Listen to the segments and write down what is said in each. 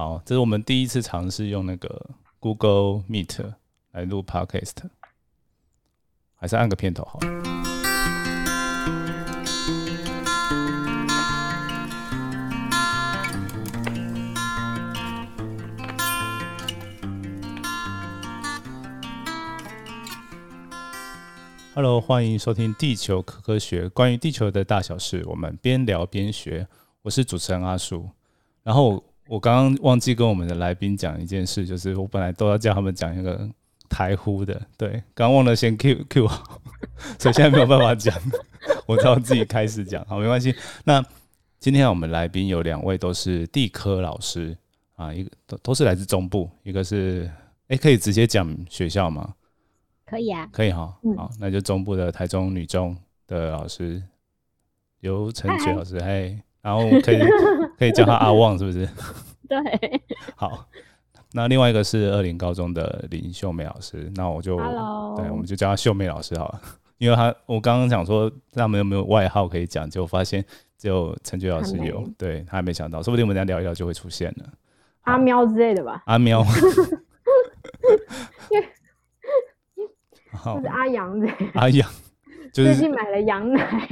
好，这是我们第一次尝试用那个 Google Meet 来录 Podcast，还是按个片头好了。Hello，欢迎收听《地球科科学》，关于地球的大小事，我们边聊边学。我是主持人阿树。然后我我刚刚忘记跟我们的来宾讲一件事，就是我本来都要叫他们讲一个台呼的，对，刚忘了先 Q Q 好，所以现在没有办法讲，我只好自己开始讲。好，没关系。那今天我们来宾有两位都是地科老师啊，一个都都是来自中部，一个是哎，可以直接讲学校吗？可以啊，可以哈，嗯好，那就中部的台中女中的老师刘成觉老师，嘿，然后可以可以叫他阿旺，是不是？对。好，那另外一个是二林高中的林秀美老师，那我就对，我们就叫她秀美老师好了，因为她我刚刚讲说他们有没有外号可以讲，结果发现只有陈觉老师有，对他还没想到，说不定我们等一下聊一聊就会出现了。阿喵之类的吧，阿喵，好。或者，阿羊的。阿阳就是最近买了羊奶，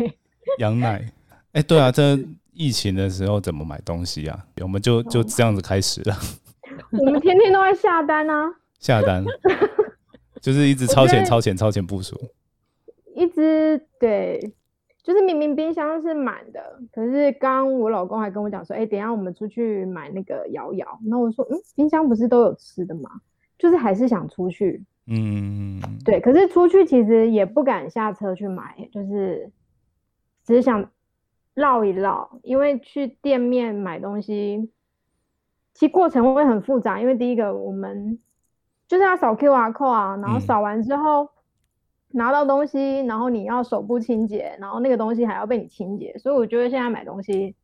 羊奶。哎、对啊，这疫情的时候怎么买东西啊？我们就就这样子开始了，我们天天都在下单啊，下单，就是一直超前、超前、超前部署。一直对，就是明明冰箱是满的，可是刚刚我老公还跟我讲说，哎、等一下我们出去买那个摇摇，然后我说，嗯，冰箱不是都有吃的吗？就是还是想出去，嗯，对，可是出去其实也不敢下车去买，就是只是想绕一绕，因为去店面买东西，其实过程会很复杂。因为第一个我们就是要扫 QR code 啊，然后嗯扫完之后、拿到东西，然后你要手部清洁，然后那个东西还要被你清洁，所以我觉得现在买东西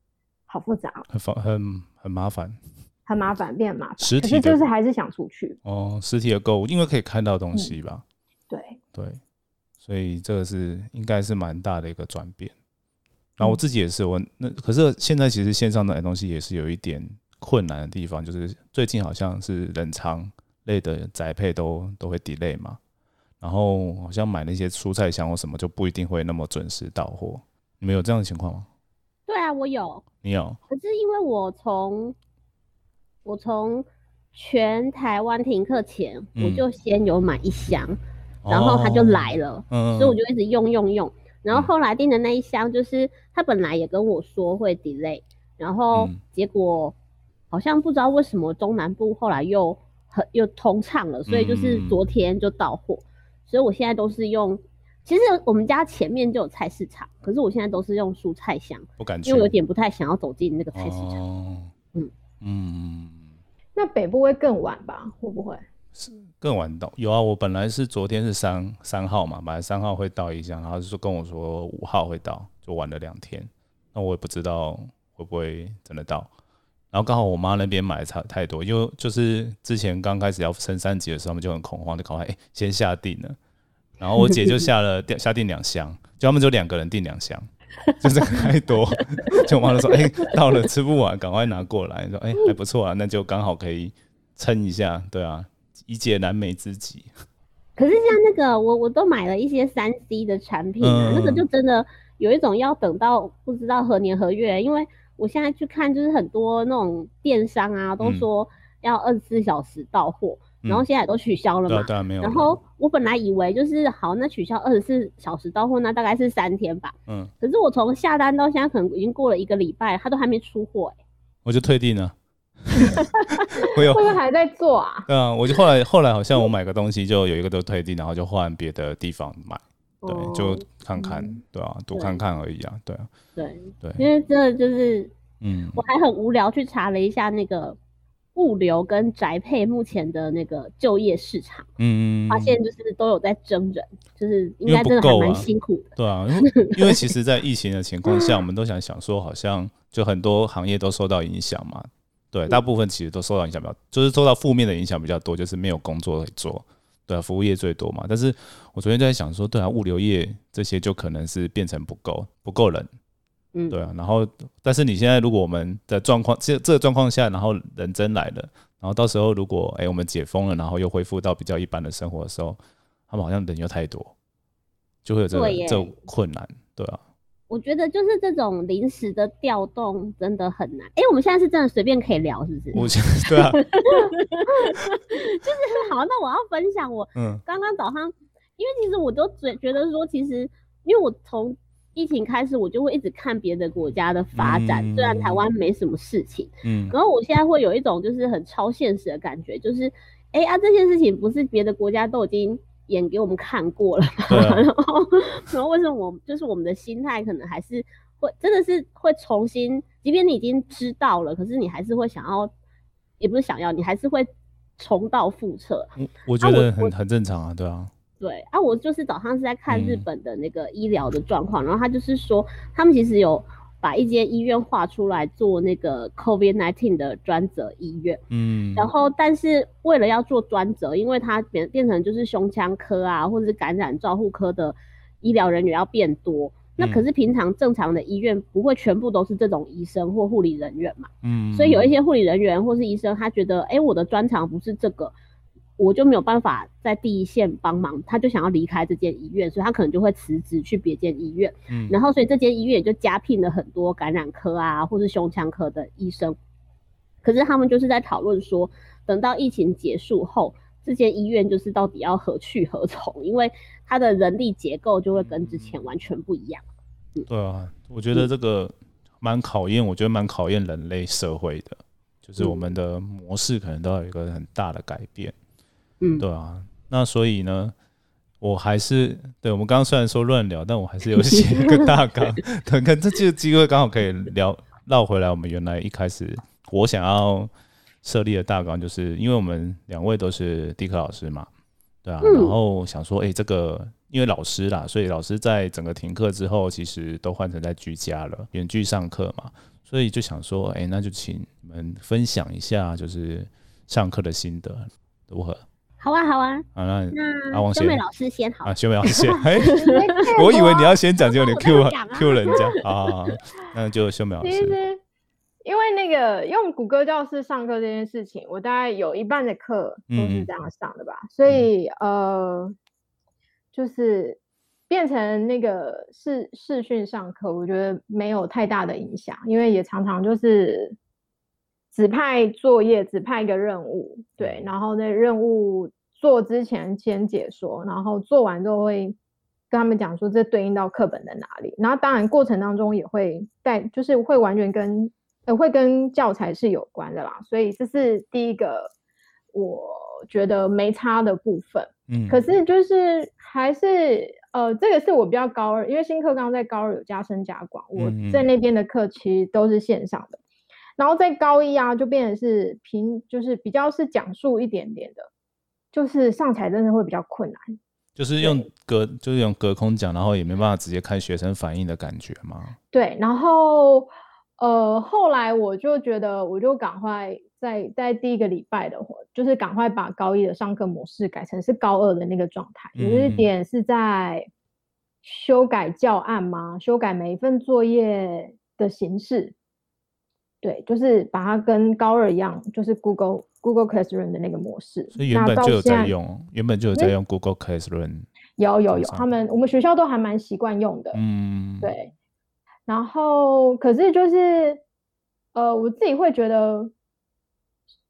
好复杂哦，很烦，很很麻烦。很麻烦，变很麻烦。实体就是还是想出去，哦，实体的购物，因为可以看到东西吧？对，对，所以这个是应该是蛮大的一个转变。然后我自己也是，我那可是现在其实线上买东西也是有一点困难的地方，就是最近好像是冷藏类的宅配都都会 delay 嘛，然后好像买那些蔬菜箱或什么就不一定会那么准时到货。你们有这样的情况吗？对啊，我有，你有？可是因为我从我从全台湾停课前，我嗯就先有买一箱，然后它就哦，来了，嗯，所以我就一直用用用。然后嗯后来订的那一箱，就是他本来也跟我说会 delay，然后嗯结果好像不知道为什么中南部后来又很又通畅了，所以就是嗯昨天就到货。所以我现在都是用，其实我们家前面就有菜市场，可是我现在都是用蔬菜箱。不敢去，因为我有点不太想要走进那个菜市场。哦，嗯嗯，那北部会更晚吧？会不会？更晚到有啊，我本来是昨天是三三号嘛，本来三号会到一箱，然后就说跟我说五号会到，就晚了两天。那我也不知道会不会真的到。然后刚好我妈那边买的差太多，因为就是之前刚开始要升三级的时候，他们就很恐慌，就赶快哎、先下定了。然后我姐就下了 下定两箱，就他们就两个人订两箱，就是太多。就我妈就说：“哎、到了吃不完，赶快拿过来。”说：“哎、还不错啊，那就刚好可以撑一下。”对啊，以解燃眉之急。可是像那个，我我都买了一些三 C 的产品啊，嗯那个就真的有一种要等到不知道何年何月，因为我现在去看，就是很多那种电商啊，都嗯说要二十四小时到货，然后嗯现在都取消了嘛。当然没有。然后我本来以为就是好，那取消二十四小时到货，那大概是三天吧。嗯，可是我从下单到现在，可能已经过了一个礼拜，它都还没出货、欸。我就退订了。我有。会不会还在做啊？对啊，我就后来后来好像我买个东西就有一个都退订，然后就换别的地方买，对，哦就看看嗯，对啊，多看看而已啊，对啊，对，对，因为真的就是嗯。我还很无聊去查了一下那个物流跟宅配目前的那个就业市场，嗯，发现就是都有在征人，就是应该真的还蛮辛苦的。对啊，因为因为其实，在疫情的情况下，我们都想想说，好像就很多行业都受到影响嘛。对，大部分其实都受到影响比较，就是受到负面的影响比较多，就是没有工作可以做。对啊，服务业最多嘛。但是我昨天就在想说，对啊，物流业这些就可能是变成不够不够人，嗯，对啊。然后，但是你现在如果我们的状况这这个状况下，然后人真来了，然后到时候如果哎、我们解封了，然后又恢复到比较一般的生活的时候，他们好像人又太多，就会有这个这种困难，对啊。我觉得就是这种临时的调动真的很难。哎、我们现在是真的随便可以聊，是不是？我现对啊，好，那我要分享我嗯刚刚早上，因为其实我都觉觉得说，其实因为我从疫情开始，我就会一直看别的国家的发展，虽然台湾没什么事情，嗯然后我现在会有一种就是很超现实的感觉，就是哎、啊，这件事情不是别的国家都已经演给我们看过了 然后，然后为什么我就是我们的心态可能还是会真的是会重新，即便你已经知道了，可是你还是会想要，也不是想要，你还是会重蹈覆辙。我我觉得很很正常啊，对啊，对啊，我就是早上是在看日嗯本的那个医疗的状况，然后他就是说，他们其实有把一间医院划出来做那个 COVID nineteen 的专责医院，嗯，然后但是为了要做专责，因为它变变成就是胸腔科啊，或者是感染照护科的医疗人员要变多。那可嗯。是平常正常的医院不会全部都是这种医生或护理人员嘛，嗯，所以有一些护理人员或是医生，他觉得，哎、我的专长不是这个，我就没有办法在第一线帮忙，他就想要离开这间医院，所以他可能就会辞职去别间医院，嗯，然后所以这间医院也就加聘了很多感染科啊，或是胸腔科的医生。可是他们就是在讨论说，等到疫情结束后，这间医院就是到底要何去何从，因为它的人力结构就会跟之前完全不一样。对啊，我觉得这个蛮考验，我觉得蛮考验人类社会的，就是我嗯们的模式可能都要有一个很大的改变，嗯，对啊。那所以呢，我还是对我们刚刚虽然说乱聊，但我还是有写 一个大纲，等看这这个机会刚好可以聊绕回来，我们原来一开始我想要设立的大纲，就是因为我们两位都是地科老师嘛，对啊，嗯然后想说，哎、这个因为老师啦，所以老师在整个停课之后，其实都换成在居家了，远距上课嘛，所以就想说，哎、那就请你们分享一下，就是上课的心得如何？好啊，好啊。好，那那阿王先。修美老师先好。啊，，修美老师先，哎，我以为你要先讲，结果你我 Q Q 人家。啊，那就修美老其师，实，因为那个用谷歌教室上课这件事情，我大概有一半的课都是这样上的吧，所以呃，就是变成那个视视讯上课，我觉得没有太大的影响，因为也常常就是指派作业，指派一个任务，对，然后那任务做之前先解说，然后做完之后会跟他们讲说这对应到课本的哪里，然后当然过程当中也会带，就是会完全跟呃会跟教材是有关的啦，所以这是第一个我觉得没差的部分。嗯，可。是就是还是呃，这个是我比较高二，因为新课纲在高二有加深加广，我嗯。在那边的课其实都是线上的，然后在高一啊就变成是平，就是比较是讲述一点点的，就是上起来真的会比较困难。就是用隔就是用隔空讲，然后也没办法直接看学生反应的感觉嘛。对，然后呃，后来我就觉得，我就赶快在在第一个礼拜的话，就是赶快把高一的上课模式改成是高二的那个状态，有一嗯点是在修改教案吗？修改每一份作业的形式。对，就是把它跟高二一样，就是 Google Google Classroom 的那个模式。所以原本就有在在用，原本就有在用 Google Classroom。有有有，他们我们学校都还蛮习惯用的。嗯，，对，然后可是就是，呃，我自己会觉得，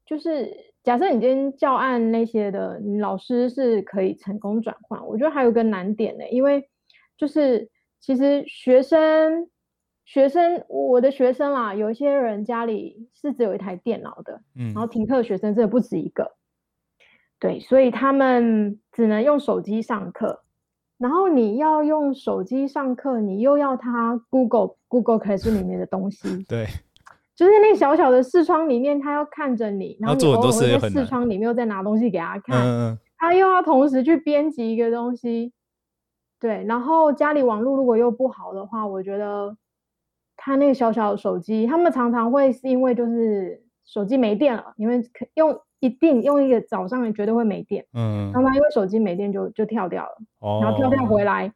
就是假设你今天教案那些的，你老师是可以成功转换。我觉得还有个难点呢，因为就是其实学生学生我的学生啊，有一些人家里是只有一台电脑的，嗯然后停课的学生真的不止一个，对，所以他们只能用手机上课。然后你要用手机上课，你又要他 Google Google Classroom 里面的东西，对，就是那小小的视窗里面，他要看着你，然后你偶尔会在视窗里面又在拿东西给他看，嗯，他又要同时去编辑一个东西，对，然后家里网络如果又不好的话，我觉得他那个小小的手机，他们常常会是因为就是手机没电了，因为可用一定用一个早上，你绝对会没电，嗯，常常因为手机没电就就跳掉了，哦，然后跳掉回来，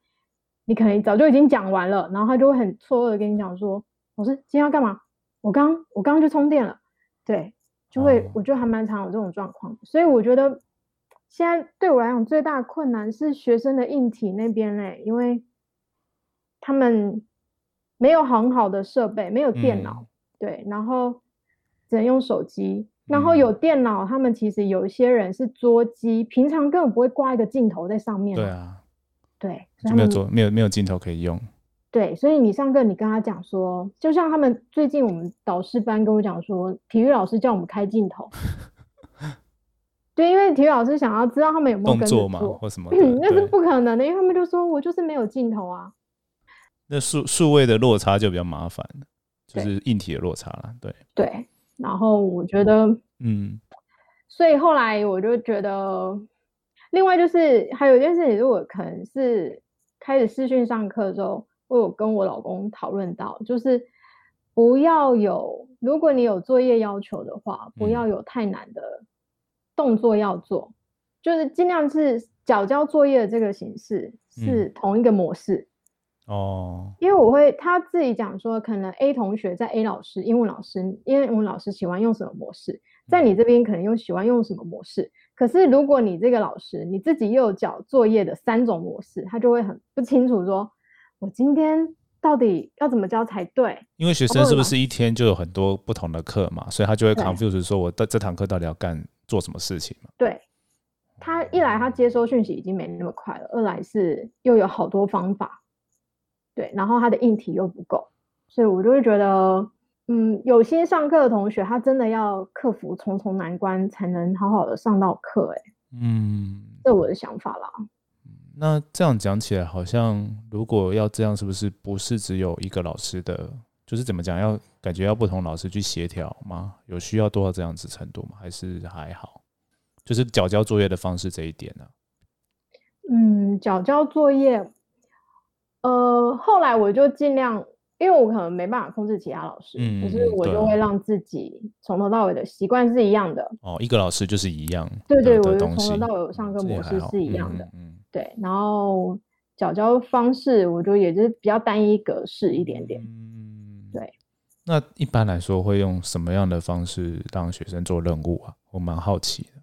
你可能早就已经讲完了，然后他就会很错愕的跟你讲说：“老师，今天要干嘛？我刚我刚刚去充电了。”对，就会、哦我觉得还蛮常有这种状况，所以我觉得现在对我来讲最大的困难是学生的硬体那边嘞，因为他们没有很好的设备，没有电脑，嗯对，然后只能用手机。然后嗯有电脑，他们其实有一些人是桌机，平常根本不会挂一个镜头在上面、对，啊，对，没有桌没有没有镜头可以用。对，所以你上课你跟他讲说，就像他们最近我们导师班跟我讲说，体育老师叫我们开镜头，对，因为体育老师想要知道他们有没有动作嘛做或什么嗯，那是不可能的，因为他们就说我就是没有镜头啊，那数数位的落差就比较麻烦，就是硬体的落差了。对，对，然后我觉得，嗯所以后来我就觉得，另外就是还有一件事情，是我可能是开始视讯上课之后，我有跟我老公讨论到，就是不要有，如果你有作业要求的话，不嗯要有太难的动作要做，就是尽量是缴交作业的这个形式是同一个模式。哦，因为我会他自己讲说，可能 A 同学在 A 老师英文老师英文老师喜欢用什么模式，在你这边可能用喜欢用什么模式。可是如果你这个老师你自己又有缴作业的三种模式，他就会很不清楚说，我今天到底要怎么教才对？因为学生是不是一天就有很多不同的课嘛，所以他就会 confuse 说我的这堂课到底要干做什么事情嘛？对他一来他接收讯息已经没那么快了，二来是又有好多方法，对，然后他的硬体又不够，所以我就会觉得，嗯，有心上课的同学，他真的要克服重重难关，才能好好的上到课。哎，嗯，这我的想法啦。那这样讲起来，好像如果要这样，是不是不是只有一个老师的？就是怎么讲，要感觉要不同老师去协调吗？有需要多到这样子程度吗？还是还好？就是缴交作业的方式这一点呢、嗯，缴交作业，呃，后来我就尽量，因为我可能没办法控制其他老师，嗯可是我就会让自己从头到尾的习惯是一样的。哦，一个老师就是一样对对，我就，从头到尾上课模式是一样的。嗯嗯对，然后缴交方式，我觉得也就是比较单一格式一点点。嗯，对。那一般来说会用什么样的方式让学生做任务啊？我蛮好奇的。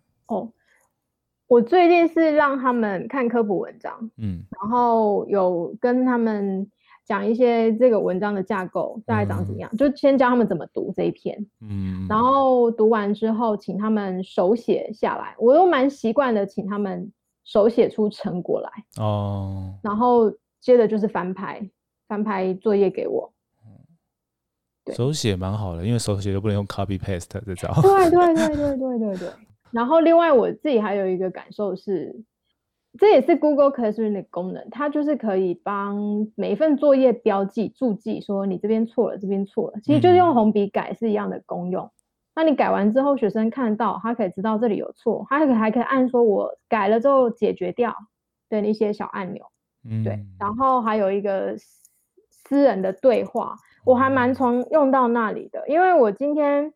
哦，我最近是让他们看科普文章，嗯然后有跟他们讲一些这个文章的架构大概长怎么样，就先教他们怎么读这一篇，嗯，然后读完之后，请他们手写下来。我又蛮习惯的，请他们手写出成果来，哦，然后接着就是翻拍，翻拍作业给我。对手写蛮好的，因为手写都不能用 copy paste 这招。对对对对对对对。然后另外我自己还有一个感受是，这也是 Google Classroom 的功能，它就是可以帮每一份作业标记注记，说你这边错了，这边错了，其实就是用嗯红笔改是一样的功用。那你改完之后，学生看到，他可以知道这里有错，他还可以按说我改了之后解决掉的一些小按钮。嗯，对，然后还有一个私私人的对话，我还蛮常用到那里的，因为我今天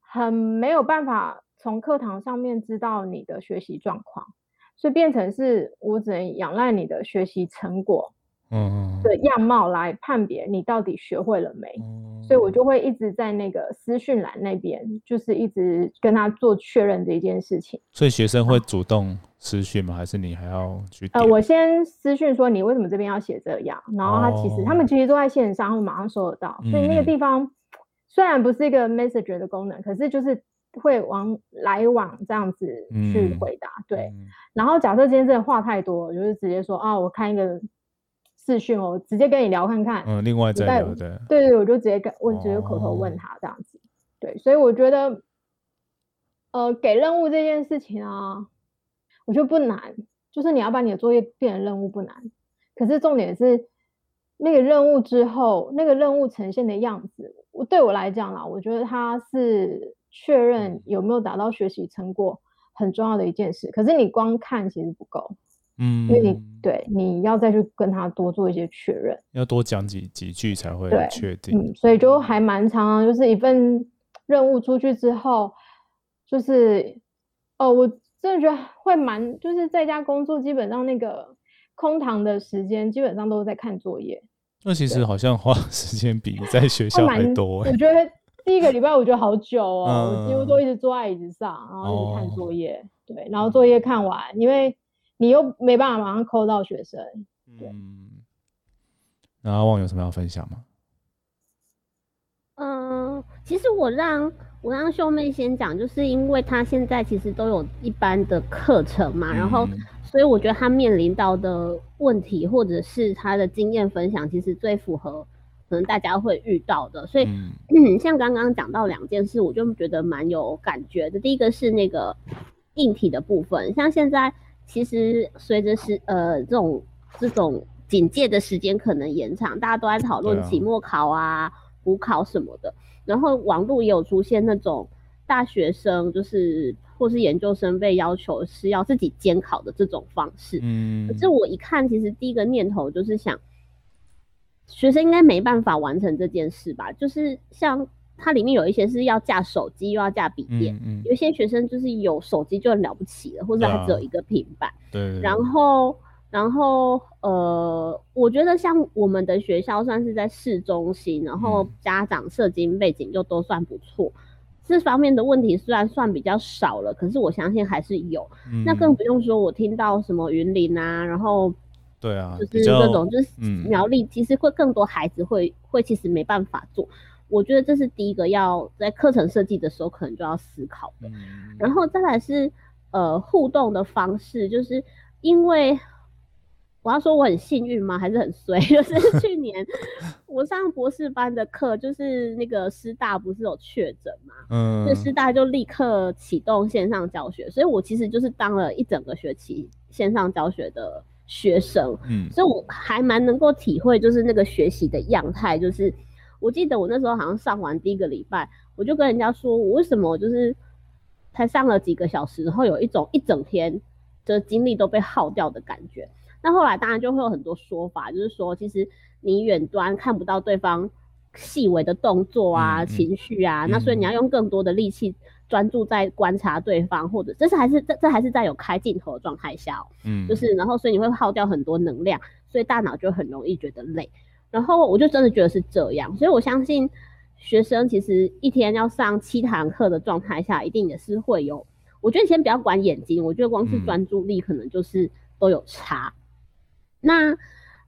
很没有办法从课堂上面知道你的学习状况，所以变成是我只能仰赖你的学习成果嗯，的样貌来判别你到底学会了没。嗯所以我就会一直在那个私讯栏那边，就是一直跟他做确认这一件事情。所以学生会主动私讯吗？还是你还要去呃，我先私讯说你为什么这边要写这样，然后他其实、他们哦其实都在线上，他们马上收得到，所以那个嗯地方虽然不是一个 messenger 的功能，可是就是会往来往这样子去嗯回答。对，嗯然后假设今天真的话太多，我就是直接说啊，我看一个视讯哦，直接跟你聊看看。嗯，另外再在聊的，对对，我就直接跟问，直接口头哦问他这样子。对，所以我觉得，呃，给任务这件事情啊，我觉得不难，就是你要把你的作业变成任务不难。可是重点是那个任务之后，那个任务呈现的样子，我对我来讲啦，我觉得它是确认有没有达到学习成果很重要的一件事。可是你光看其实不够，嗯，因为你对你要再去跟他多做一些确认。要多讲几几句才会对确定。嗯，所以就还蛮长的，就是一份任务出去之后，就是哦，我真的觉得会蛮，就是在家工作，基本上那个空堂的时间基本上都是在看作业。那其实好像花时间比在学校还多哎、我觉得第一个礼拜我觉得好久哦，我几乎嗯都一直坐在椅子上，然后一直看哦作业。对，然后作业看完，因为你又没办法马上扣到学生。对嗯，那阿旺有什么要分享吗？嗯，其实我让我让秀妹先讲，就是因为她现在其实都有一般的课程嘛，然后嗯所以我觉得她面临到的问题或者是她的经验分享，其实最符合可能大家会遇到的。所以，嗯嗯，像刚刚讲到两件事，我就觉得蛮有感觉的。第一个是那个硬体的部分，像现在其实随着是呃这种这种警戒的时间可能延长，大家都在讨论期末考啊、补考什么的，然后网络也有出现那种大学生就是或是研究生被要求是要自己监考的这种方式。嗯，可是我一看，其实第一个念头就是想，学生应该没办法完成这件事吧？就是像它里面有一些是要架手机，又要架笔电，嗯嗯，有一些学生就是有手机就很了不起了，或者他只有一个平板。对对，然后，然后呃，我觉得像我们的学校算是在市中心，然后嗯家长社经背景又都算不错。这方面的问题虽然算比较少了，可是我相信还是有。那更嗯不用说，我听到什么云林啊，然后对啊，就是这种就是嗯苗栗，其实会更多孩子会会其实没办法做。我觉得这是第一个要在课程设计的时候可能就要思考的。嗯然后再来是呃互动的方式，就是因为我要说我很幸运吗？还是很衰？就是去年 我上博士班的课，就是那个师大不是有确诊嘛，嗯那师大就立刻启动线上教学，所以我其实就是当了一整个学期线上教学的学生，嗯所以我还蛮能够体会，就是那个学习的样态。就是我记得我那时候好像上完第一个礼拜，我就跟人家说，我为什么就是才上了几个小时，然后有一种一整天的精力都被耗掉的感觉。那后来当然就会有很多说法，就是说其实你远端看不到对方细微的动作啊、嗯嗯情绪啊，那所以嗯你要用更多的力气专注在观察对方，或者这是还是这这还是在有开镜头的状态下哦。嗯，就是然后所以你会耗掉很多能量，所以大脑就很容易觉得累。然后我就真的觉得是这样，所以我相信学生其实一天要上七堂课的状态下，一定也是会有。我觉得先不要管眼睛，我觉得光是嗯专注力可能就是都有差。那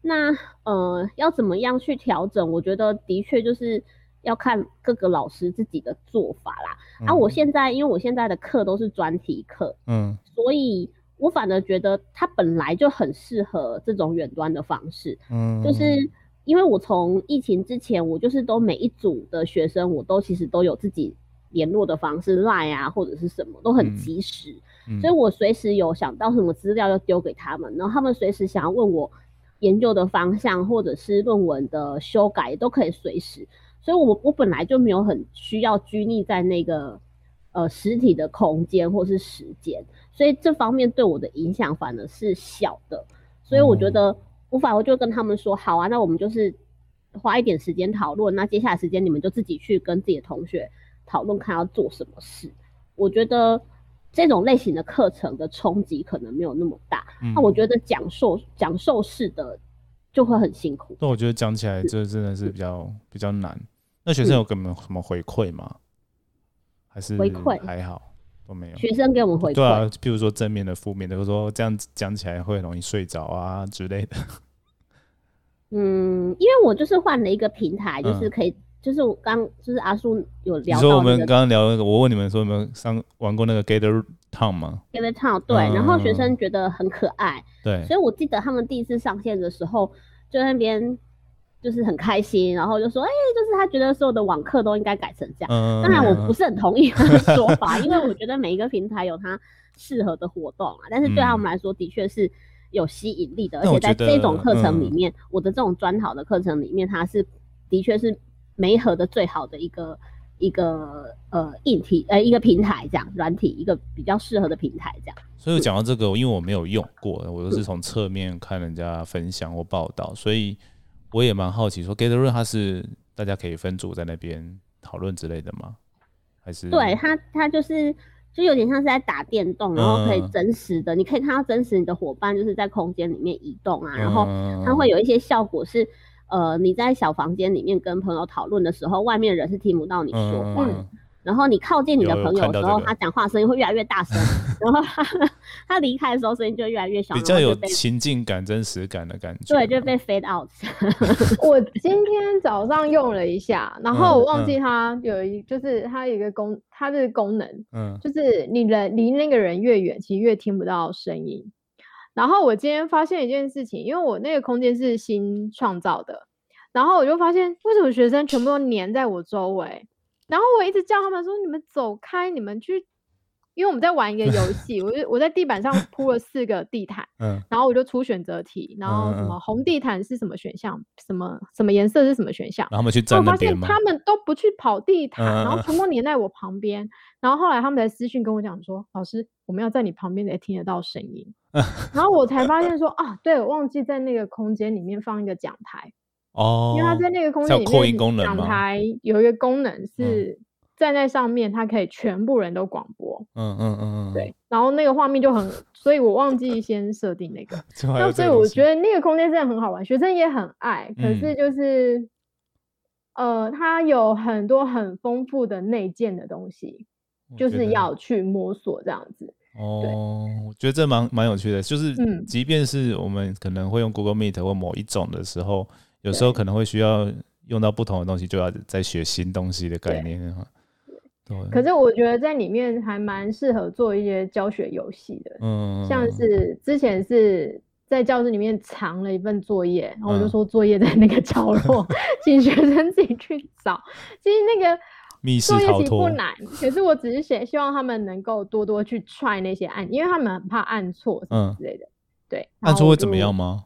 那呃，要怎么样去调整？我觉得的确就是要看各个老师自己的做法啦。啊，我嗯现在因为我现在的课都是专题课，嗯。所以我反而觉得它本来就很适合这种远端的方式，嗯，就是因为我从疫情之前，我就是都每一组的学生，我都其实都有自己联络的方式，Line 啊或者是什么都很嗯及时，嗯。所以我随时有想到什么资料要丢给他们，然后他们随时想要问我研究的方向或者是论文的修改都可以随时，所以我我本来就没有很需要拘泥在那个呃实体的空间或是时间，所以这方面对我的影响反而是小的，所以我觉得我反而就跟他们说，好啊，那我们就是花一点时间讨论，那接下来时间你们就自己去跟自己的同学讨论看要做什么事，我觉得。这种类型的课程的冲击可能没有那么大，嗯。那我觉得讲授讲授式的就会很辛苦。那我觉得讲起来这真的是比较比较难。那学生有给我们什么回馈吗？还是回馈还好都没有？学生给我们回馈，对啊，譬如说正面的、负面的，或者说这样讲起来会很容易睡着啊之类的。嗯，因为我就是换了一个平台，就是嗯可以，就是我刚就是阿叔有你说我们刚刚聊那个，我问你们说有没有上玩过那个 Gather Town 吗？？Gather Town，对，然后学嗯生觉得很可爱，对，所以我记得他们第一次上线的时候，就在那边就是很开心，然后就说，哎、就是他觉得所有的网课都应该改成这样。嗯，当然，我不是很同意他的说法，因为我觉得每一个平台有它适合的活动啊，但是对他们来说，的确是有吸引力的，而且在这种课程里嗯面，我的这种专讨的课程里面，它是的确是媒合的最好的一个一个呃硬体呃一个平台这样，软体一个比较适合的平台这样。所以讲到这个，因为我没有用过，我都是从侧面看人家分享或报道，所以我也蛮好奇，说 Gather Room 它是大家可以分组在那边讨论之类的吗？还是对它，它就是就有点像是在打电动，然后可以嗯真实的，你可以看到真实你的伙伴就是在空间里面移动啊，然后嗯它会有一些效果是，呃，你在小房间里面跟朋友讨论的时候，外面人是听不到你说话的。嗯然后你靠近你的朋友的时候，他讲话声音会越来越大声，然后他他离开的时候声音就越来越小，比较有情境感、真实感的感觉。对就被 fade out。我今天早上用了一下，然后嗯我忘记它有一，就是它有一个功，它的功能嗯就是你人离那个人越远，其实越听不到声音。然后我今天发现一件事情，因为我那个空间是新创造的，然后我就发现为什么学生全部都黏在我周围，然后我一直叫他们说：“你们走开，你们去。”因为我们在玩一个游 戏，我就我在地板上铺了四个地毯，嗯然后我就出选择题，然后什么红地毯是什么选项，什么什么颜色是什么选项，然后他们去然后我发现站那边吗？他们都不去跑地毯，然后全部黏在我旁边。然后后来他们才私讯跟我讲说：“老师，我们要在你旁边才听得到声音。”然后我才发现说：“啊，对，我忘记在那个空间里面放一个讲台，哦，因为它在那个空间里面，讲台有一个功能是站在上面，它可以全部人都广播。嗯嗯嗯嗯，对，然后那个画面就很，所以我忘记先设定那个。那所以我觉得那个空间真的很好玩，学生也很爱。可嗯是就是，呃，它有很多很丰富的内建的东西，就是要去摸索这样子。哦，我觉得这蛮蛮有趣的，就是嗯即便是我们可能会用 Google Meet 或某一种的时候，有时候可能会需要用到不同的东西，就要再学新东西的概念哈。对，可是我觉得在里面还蛮适合做一些教学游戏的，嗯，像是之前是。在教室里面藏了一份作业，然后我就嗯说作业在那个角落，请学生自己去找。其实那个作业逃脱，其实不难，可是我只是写希望他们能够多多去 try 那些按，因为他们很怕按错什么嗯之类的。对，按错会怎么样吗？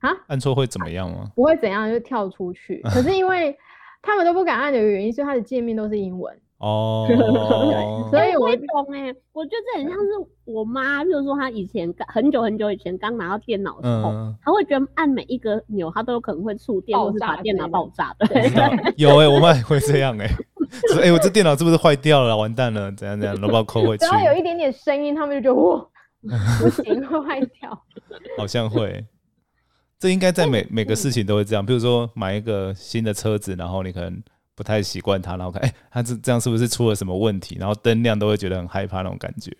啊，按错会怎么样吗？不会怎样，就跳出去。可是因为他们都不敢按的原因，是它的界面都是英文。哦，所以我我会懂哎、我觉得这很像是我妈，比如说她以前很久很久以前刚拿到电脑的时候，嗯，她会觉得按每一个钮，她都有可能会触电，爆或是把电脑爆炸。对，我知道有哎、我妈也会这样哎、说哎、我这电脑是不是坏掉了？完蛋了，怎样怎样，然后把我扣回去只，要有一点点声音，他们就觉得哇，不行，会坏掉。好像会。这应该在每 每个事情都会这样，比如说买一个新的车子，然后你可能不太习惯它，然后看，哎、它这这样是不是出了什么问题？然后灯亮都会觉得很害怕那种感觉。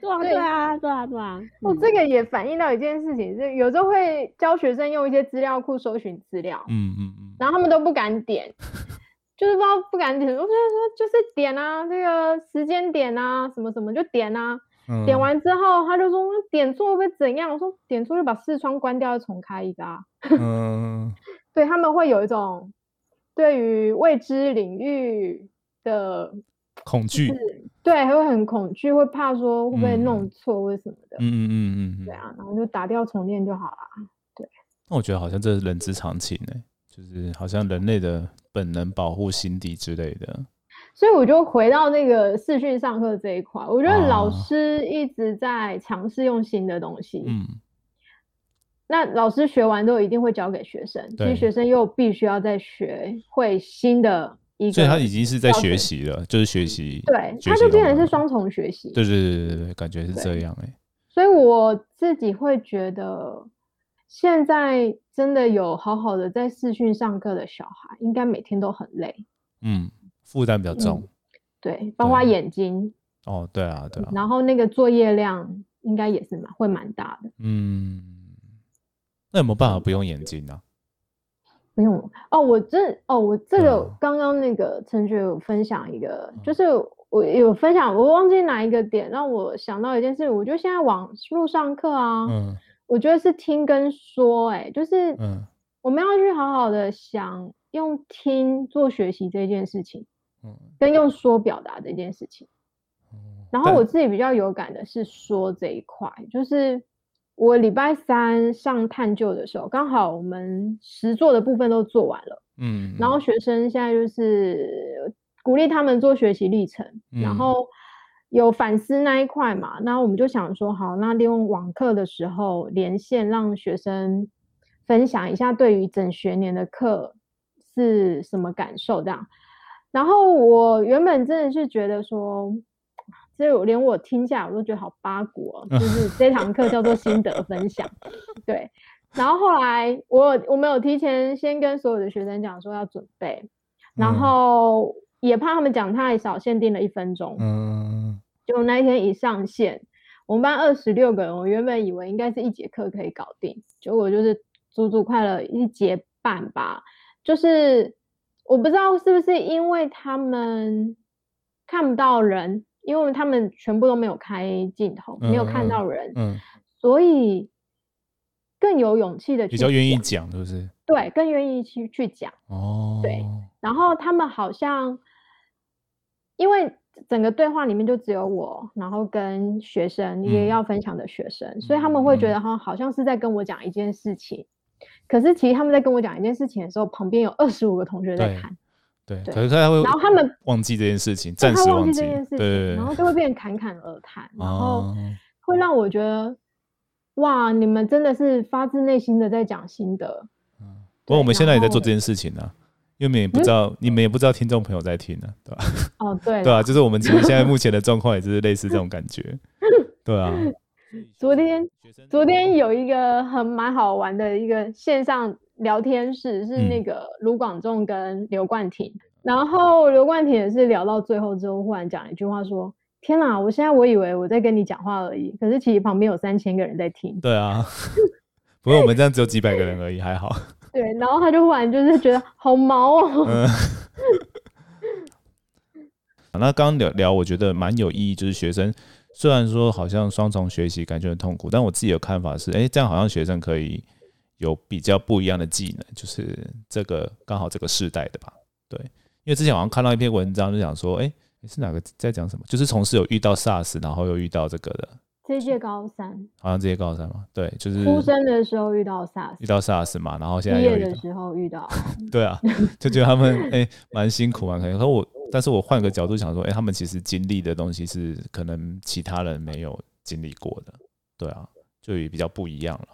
对啊，对对啊，对啊，对啊。哦，嗯这个也反映到一件事情，是有时候会教学生用一些资料库搜寻资料，嗯嗯嗯，然后他们都不敢点，就是不知道不敢点。我就说就是点啊，这个时间点啊，什么什么就点啊。嗯点完之后，他就说那点错会不会怎样？我说点错就把视窗关掉，再重开一个啊。嗯，对他们会有一种对于未知领域的，恐惧，对，会很恐惧，会怕说会不会嗯弄错或什么的。嗯嗯嗯对。啊，然后就打掉重练就好了。那我觉得好像这是人之常情哎、就是好像人类的本能保护心底之类的。所以我就回到那个视讯上课这一块，我觉得老啊师一直在尝试用新的东西。嗯，那老师学完之后一定会教给学生，其对实学生又必须要再学会新的一个，所以他已经是在学习了，就是学习。对，他就变成是双重学习。对对对对对，感觉是这对样哎、所以我自己会觉得，现在真的有好好的在视讯上课的小孩，应该每天都很累，嗯，负担比较重。对，包括对眼睛，哦，对啊，对啊，然后那个作业量应该也是蛮会蛮大的。嗯，那有没有办法不用眼睛呢、不用哦，我这哦，我这个嗯刚刚那个陈学有分享一个，就是我有分享，我忘记哪一个点让我想到一件事，我觉得现在网络上课啊，嗯我觉得是听跟说、欸，就是嗯我们要去好好的想用听做学习这件事情，嗯跟用说表达这件事情。嗯。然后我自己比较有感的是说这一块，就是我礼拜三上探究的时候，刚好我们实做的部分都做完了，嗯，然后学生现在就是鼓励他们做学习历程，然嗯后有反思那一块嘛，然后我们就想说，好，那利用网课的时候连线，让学生分享一下对于整学年的课是什么感受这样。然后我原本真的是觉得说，所以我连我听下来我都觉得好八股哦，就是这 堂课叫做心得分享，对。然后后来我我没有提前先跟所有的学生讲说要准备，然后也怕他们讲太少，限定了一分钟，嗯，就那一天一上线，我们班二十六个人，我原本以为应该是一节课可以搞定，结果就是足足快了一节半吧，就是我不知道是不是因为他们看不到人，因为他们全部都没有开镜头，没有看到人，嗯，所以。更有勇气的，比较愿意讲，是不是？对，更愿意去去讲。哦，对。然后他们好像，因为整个对话里面就只有我，然后跟学生也要分享的学生，所以他们会觉得哈，好像是在跟我讲一件事情。可是其实他们在跟我讲一件事情的时候，旁边有二十五个同学在看。对，可是他会，然后他们忘记这件事情，暂时忘记这件事情，然后就会变侃侃而谈，然后会让我觉得。哇，你们真的是发自内心的在讲心得。嗯，不过我们现在也在做这件事情呢，因为你们也不知道，你们也不知道听众朋友在听呢，对吧？哦，对，对啊，就是我们其实现在目前的状况也是类似这种感觉。对啊，昨天昨天有一个很蛮好玩的一个线上聊天室，是那个卢广仲跟刘冠廷，然后刘冠廷也是聊到最后之后，忽然讲一句话说。天哪！我现在我以为我在跟你讲话而已，可是其实旁边有三千个人在听。对啊，不过我们这样只有几百个人而已，还好。对，然后他就忽然就是觉得好毛哦。那刚刚聊聊，我觉得蛮有意义，就是学生虽然说好像双重学习感觉很痛苦，但我自己的看法是，哎，这样好像学生可以有比较不一样的技能，就是这个刚好这个世代的吧。对，因为之前好像看到一篇文章，就讲说，哎。你是哪个在讲什么？就是从事有遇到 SARS，然后又遇到这个的。这届高三，好像这届高三嘛，对，就是出生的时候遇到 SARS，遇到 SARS 嘛，然后现在毕业的时候遇到。对啊，就觉得他们哎蛮辛苦嘛，可能。可我，但是我换个角度想说，哎，他们其实经历的东西是可能其他人没有经历过的，对啊，就也比较不一样了。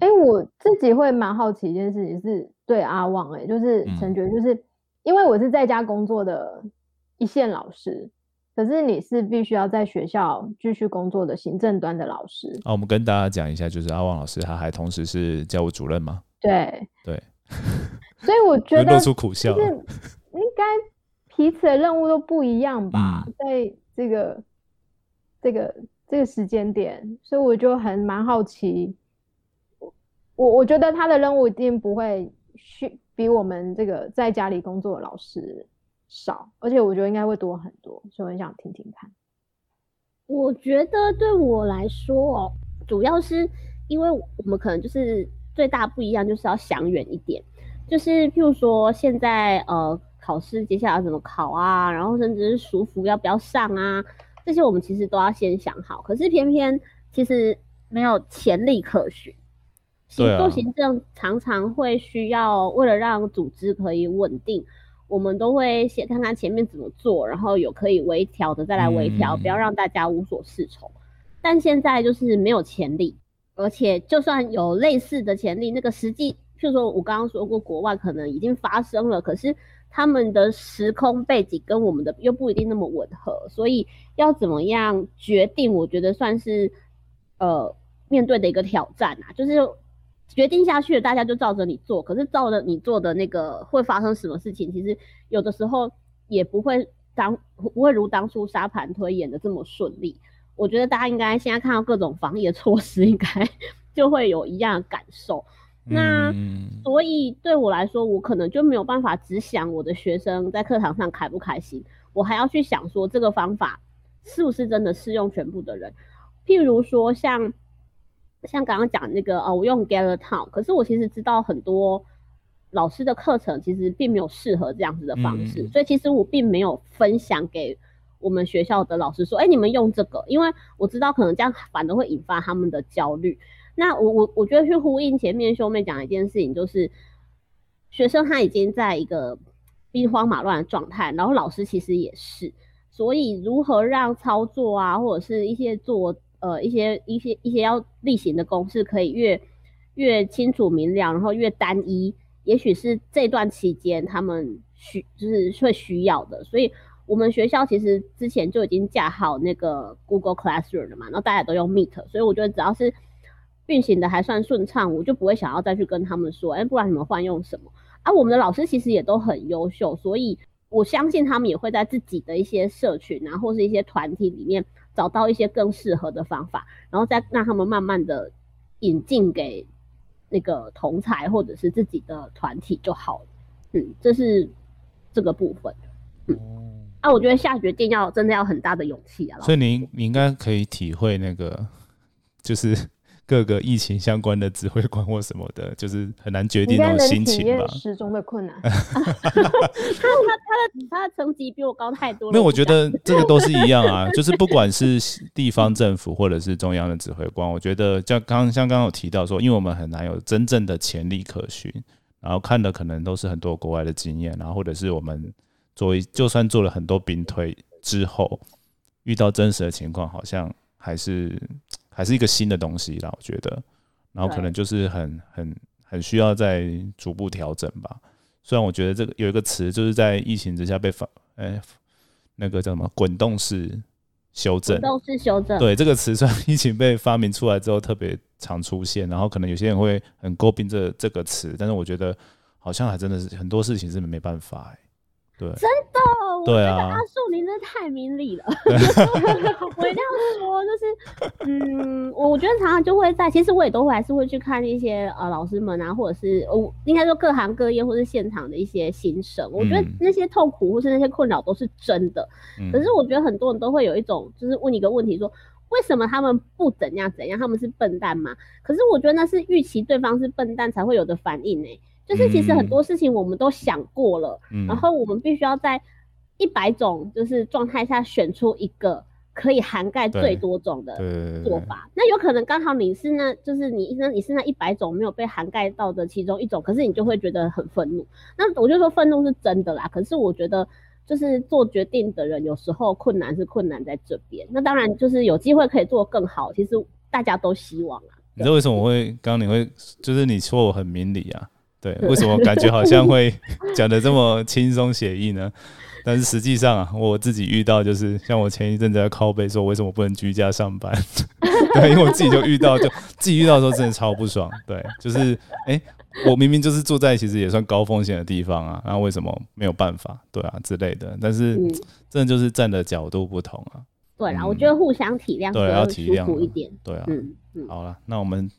哎，我自己会蛮好奇一件事情，是对阿旺，哎，就是陈觉，就是因为我是在家工作的。一线老师，可是你是必须要在学校继续工作的行政端的老师。啊，我们跟大家讲一下，就是阿旺老师，他还同时是教务主任吗？对对，所以我觉得露出苦笑，是 应该彼此的任务都不一样吧，在这个这个这个时间点，所以我就很蛮好奇，我我觉得他的任务一定不会去比我们这个在家里工作的老师。少，而且我觉得应该会多很多，所以我很想听听看。我觉得对我来说哦，主要是因为我们可能就是最大不一样，就是要想远一点。就是譬如说，现在呃考试接下来要怎么考啊，然后甚至是舒服要不要上啊，这些我们其实都要先想好。可是偏偏其实没有潜力可循，做行政常常会需要为了让组织可以稳定。我们都会先看看前面怎么做，然后有可以微调的再来微调，不要让大家无所适从。但现在就是没有潜力，而且就算有类似的潜力，那个实际，譬如说我刚刚说过，国外可能已经发生了，可是他们的时空背景跟我们的又不一定那么吻合，所以要怎么样决定，我觉得算是呃面对的一个挑战啊，就是。决定下去了，大家就照着你做。可是照着你做的那个会发生什么事情？其实有的时候也不会当不会如当初沙盘推演的这么顺利。我觉得大家应该现在看到各种防疫的措施，应该就会有一样的感受。那所以对我来说，我可能就没有办法只想我的学生在课堂上开不开心，我还要去想说这个方法是不是真的适用全部的人。譬如说像。像刚刚讲那个，呃，我用 Gather Town，可是我其实知道很多老师的课程其实并没有适合这样子的方式，所以其实我并没有分享给我们学校的老师说，哎，你们用这个，因为我知道可能这样反而会引发他们的焦虑。那我我我觉得去呼应前面兄妹讲一件事情，就是学生他已经在一个兵荒马乱的状态，然后老师其实也是，所以如何让操作啊，或者是一些做。呃，一些一些一些要例行的公式可以越越清楚明了，然后越单一，也许是这段期间他们需就是会需要的，所以我们学校其实之前就已经架好那个 Google Classroom 了嘛，然后大家都用 Meet，所以我觉得只要是运行的还算顺畅，我就不会想要再去跟他们说，哎，不然你们换用什么？啊，我们的老师其实也都很优秀，所以我相信他们也会在自己的一些社群啊，或是一些团体里面找到一些更适合的方法，然后再让他们慢慢的引进给那个同才或者是自己的团体就好了。嗯，这是这个部分。嗯，啊，我觉得下决定要真的要很大的勇气啊。所以您你应该可以体会那个，就是各个疫情相关的指挥官或什么的，就是很难决定那种心情吧。始终的困难。他 他他的他的成绩比我高太多了。没有，我觉得这个都是一样啊，就是不管是地方政府或者是中央的指挥官，我觉得像刚像刚刚有提到说，因为我们很难有真正的潜力可循。然后看的可能都是很多国外的经验，然后或者是我们作为就算做了很多兵推之后，遇到真实的情况，好像还是还是一个新的东西啦。我觉得，然后可能就是很很很需要再逐步调整吧。虽然我觉得这个有一个词，就是在疫情之下被发，哎，那个叫什么滚动式。修正滚动式修正，对这个词，虽然疫情被发明出来之后特别常出现，然后可能有些人会很诟病这这个词，但是我觉得好像还真的是很多事情是没办法哎。对，对啊，阿树您真的太明理了。我一定要说，就是，嗯，我我觉得常常就会在，其实我也都会还是会去看一些呃老师们啊，或者是我应该说各行各业或是现场的一些心声。我觉得那些痛苦或是那些困扰都是真的。可是我觉得很多人都会有一种，就是问一个问题说，为什么他们不怎样怎样？他们是笨蛋吗？可是我觉得那是预期对方是笨蛋才会有的反应呢。就是其实很多事情我们都想过了，然后我们必须要在一百种就是状态下选出一个可以涵盖最多种的做法。那有可能刚好你是那，就是你那你是那一百种没有被涵盖到的其中一种，可是你就会觉得很愤怒。那我就说愤怒是真的啦，可是我觉得就是做决定的人有时候困难是困难在这边。那当然就是有机会可以做更好，其实大家都希望啊。你知道为什么我会刚刚你会就是你说我很明理啊？对，为什么感觉好像会 讲的这么轻松写意呢？但是实际上啊，我自己遇到就是像我前一阵子在靠背说为什么不能居家上班，对，因为我自己就遇到，就自己遇到的时候真的超不爽。对，就是哎，我明明就是住在其实也算高风险的地方啊，然后为什么没有办法？对啊之类的。但是真的就是站的角度不同啊。对啊，我觉得互相体谅，对，要体谅一点。对啊，嗯嗯。好了，那我们。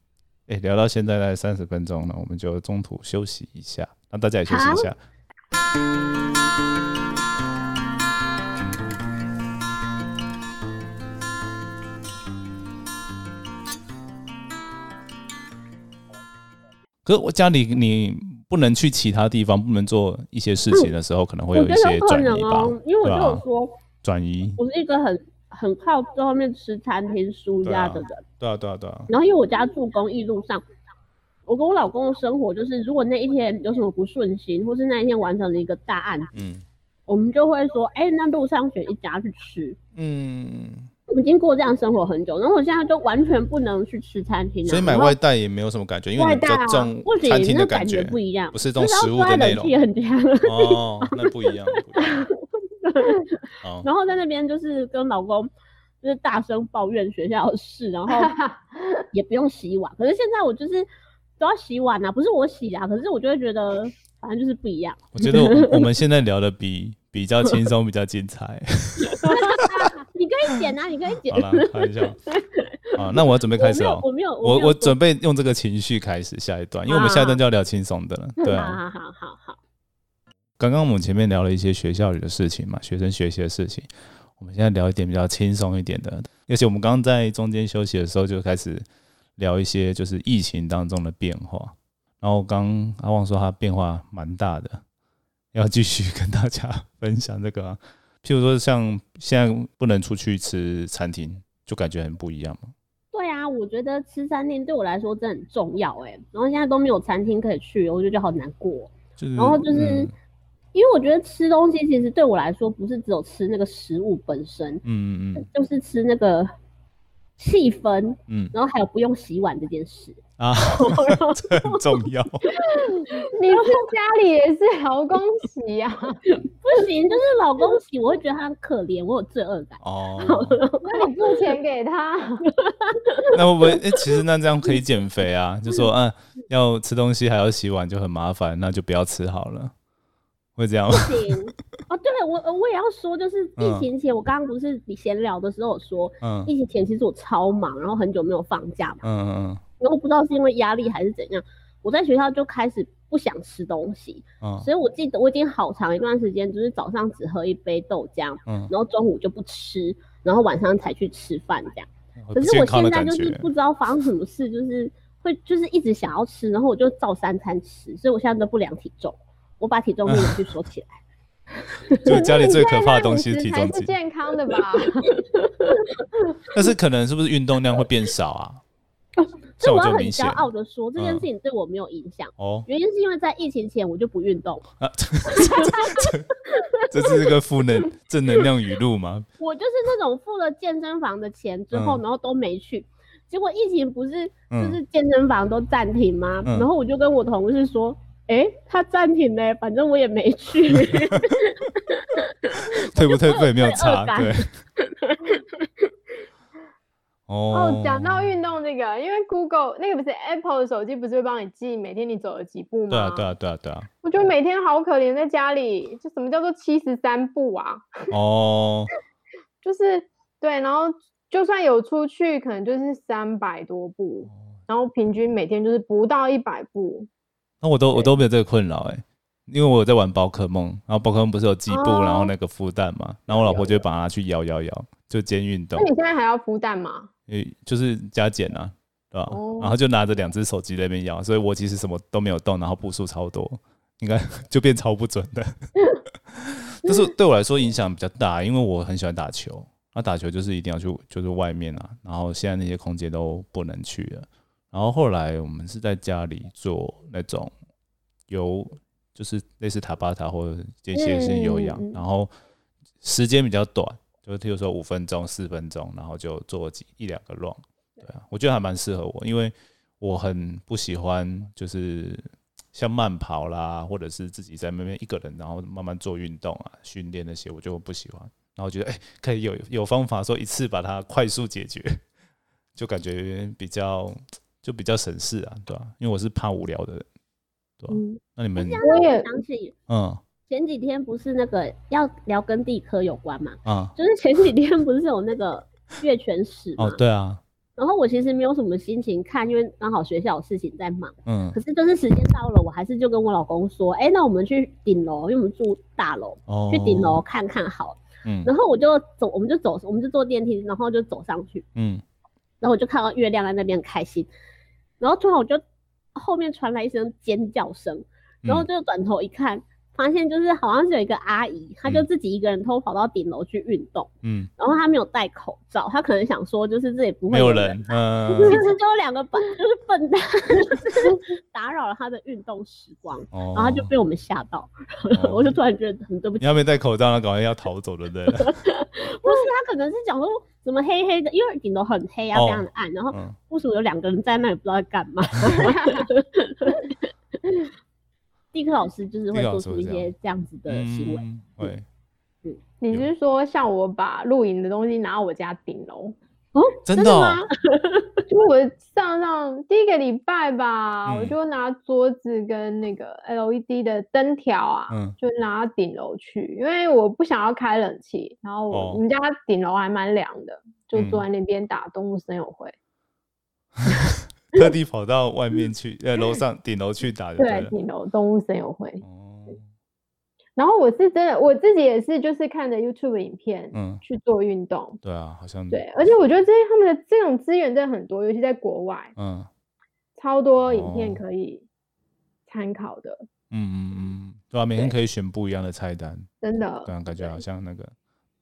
哎，聊到现在大概三十分钟了，我们就中途休息一下，让大家也休息一下。可是我家里你不能去其他地方，不能做一些事情的时候，可能会有一些转移吧？因为我就有说转移，我是一个很。很靠在后面吃餐厅、书家的人，对啊，对啊，对啊。然后因为我家住公益路上，我跟我老公的生活就是，如果那一天有什么不顺心，或是那一天完成了一个大案，嗯，我们就会说，哎，那路上选一家去吃，嗯，已经过这样生活很久，然后我现在就完全不能去吃餐厅，所以买外带也没有什么感觉，因为这种餐厅的感觉不一样，不是这种食物的内容，很强哦，那不一样。然后在那边就是跟老公就是大声抱怨学校的事，然后 也不用洗碗。可是现在我就是都要洗碗啊，不是我洗啊，可是我就会觉得反正就是不一样。我觉得我们现在聊的比比较轻松，比较精彩。你可以剪啊，你可以剪。好了，开玩笑。啊，那我要准备开始了。我没有，我我准备用这个情绪开始下一段，因为我们下一段就要聊轻松的了。对啊，好好好好。刚刚我们前面聊了一些学校里的事情嘛，学生学习的事情。我们现在聊一点比较轻松一点的，而且我们刚刚在中间休息的时候就开始聊一些就是疫情当中的变化。然后刚阿旺说他变化蛮大的，要继续跟大家分享这个。譬如说像现在不能出去吃餐厅，就感觉很不一样嘛。对啊，我觉得吃餐厅对我来说真的很重要哎。然后现在都没有餐厅可以去，我就觉得好难过。然后就是。因为我觉得吃东西其实对我来说不是只有吃那个食物本身，嗯嗯嗯，就是吃那个气氛，嗯，然后还有不用洗碗这件事。啊，这很重要。你是家里也是老公洗呀、不行，就是老公洗，我会觉得他很可怜，我有罪恶感。哦，那你付钱给他，那会不会？哎、其实那这样可以减肥啊？就说，嗯、要吃东西还要洗碗，就很麻烦，那就不要吃好了。会这样吗？不行哦，对我我也要说，就是疫情前，我刚刚不是你闲聊的时候有说，嗯疫情前其实我超忙，然后很久没有放假嘛，嗯嗯然后不知道是因为压力还是怎样，我在学校就开始不想吃东西，嗯所以我记得我已经好长一段时间，就是早上只喝一杯豆浆，嗯然后中午就不吃，然后晚上才去吃饭这样。嗯，可是我现在。就是不知道发生什么事，就是会就是一直想要吃，然后我就照三餐吃，所以我现在都不量体重，我把体重计拿去收起来。就家里最可怕的东西是体重计，健康的吧？但是可能是不是运动量会变少啊？像所以我要很我就明显骄傲的说，这件嗯事情对我没有影响。哦，原因是因为在疫情前我就不运动，啊，这是一个负能正能量语录吗？我就是那种付了健身房的钱之后，嗯然后都没去。结果疫情不是就嗯是健身房都暂停吗？嗯然后我就跟我同事说，哎、他暂停嘞，反正我也没去。退不退费没有罪恶差，对。哦 哦，讲到运动这个，因为 Google 那个不是 Apple 的手机，不是会帮你记每天你走了几步吗？对啊，对啊，对啊，对啊。我觉得每天好可怜，在家里，就什么叫做七十三步啊？哦，就是对，然后就算有出去，可能就是三百多步，然后平均每天就是不到一百步。那我都我都没有这个困扰哎，因为我有在玩宝可梦，然后宝可梦不是有计步，哦然后那个孵蛋嘛，然后我老婆就会把它去摇摇摇，就兼运动那，你现在还要孵蛋吗？诶，就是加减啊，对吧？哦然后就拿着两只手机在那边摇，所以我其实什么都没有动，然后步数超多，应该 就变超不准的。但是对我来说影响比较大，因为我很喜欢打球，那打球就是一定要去就是外面啊，然后现在那些空间都不能去了。然后后来我们是在家里做那种有就是类似塔巴塔或者间歇性有氧，然后时间比较短，就是譬如说五分钟、四分钟，然后就做几一两个 run。对啊，我觉得还蛮适合我，因为我很不喜欢就是像慢跑啦，或者是自己在那边一个人，然后慢慢做运动啊、训练那些，我就不喜欢。然后觉得哎、可以有有方法说一次把它快速解决，就感觉比较就比较省事啊，对吧、因为我是怕无聊的人，对吧、嗯，那你们我也想起嗯。前几天不是那个要聊跟地科有关嘛，啊。就是前几天不是有那个月全食嘛，哦对啊。然后我其实没有什么心情看，因为刚好学校有事情在忙。嗯。可是就是时间到了，我还是就跟我老公说，哎、那我们去顶楼，因为我们住大楼，哦。去顶楼看看好了。嗯。然后我就走，我们就走，我们就坐电梯，然后就走上去，嗯然后我就看到月亮在那边很开心，然后突然我就后面传来一声尖叫声，然后嗯。就转头一看，发现就是好像是有一个阿姨，她就嗯自己一个人偷跑到顶楼去运动，嗯然后她没有戴口罩，她可能想说就是这里不会有人其实 就有两个笨，就是笨蛋，就是打扰了她的运动时光，哦然后他就被我们吓到，哦 我就突然觉得很对不起。你要没戴口罩，那赶快要逃走，对不对？不是他可能是讲说怎么黑黑的，因为顶楼很黑啊，哦非常的暗，然后嗯为什么有两个人在那里不知道在干嘛？地科老师就是会做出一些这样子的行为，嗯，会你是说像我把露营的东西拿到我家顶楼？哦，真的哦的吗？就我上上第一个礼拜吧，我嗯就拿桌子跟那个 LED 的灯条啊，嗯就拿到顶楼去，因为我不想要开冷气，然后我,、们家顶楼还蛮凉的，就坐嗯在那边打动物森友会。特地跑到外面去，呃，楼上顶楼去打的对对，顶楼动物森友会。哦，然后我是真的，我自己也是，就是看着 YouTube 影片嗯，去做运动。对啊，好像对，而且我觉得这些他们的这种资源真的很多，尤其在国外，嗯超多影片哦可以参考的，嗯嗯嗯，对啊，每天可以选不一样的菜单，真的。对啊，感觉好像那个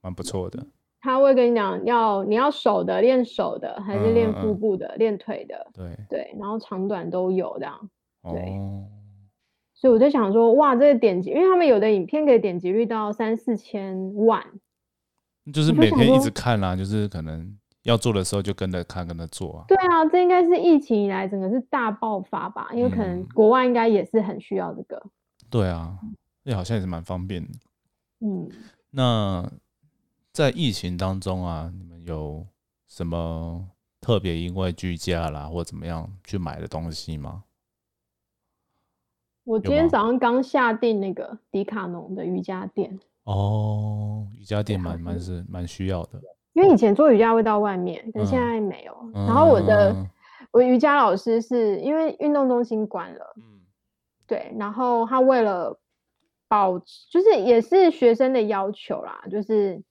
蛮不错的。他会跟你讲，要你要手的练手的，还是练腹部的，练腿的，对，对，然后长短都有这样。对哦，所以我就想说，哇，这个点击，因为他们有的影片可以点击率到三四千万，就是每天一直看啦，就是可能要做的时候就跟着看，跟着做啊。对啊，这应该是疫情以来整个是大爆发吧？因为可能嗯国外应该也是很需要这个。对啊，那好像也是蛮方便的。嗯，那在疫情当中啊，你们有什么特别因为居家啦或怎么样去买的东西吗？我今天早上刚下定那个迪卡侬的瑜伽垫，哦，瑜伽垫好蛮蛮是蛮需要的。因为以前做瑜伽会到外面，可是现嗯。在没有。然后我的嗯我瑜伽老师是因为运动中心关了，嗯。对，然后他为了保持，就是也是学生的要求啦，就是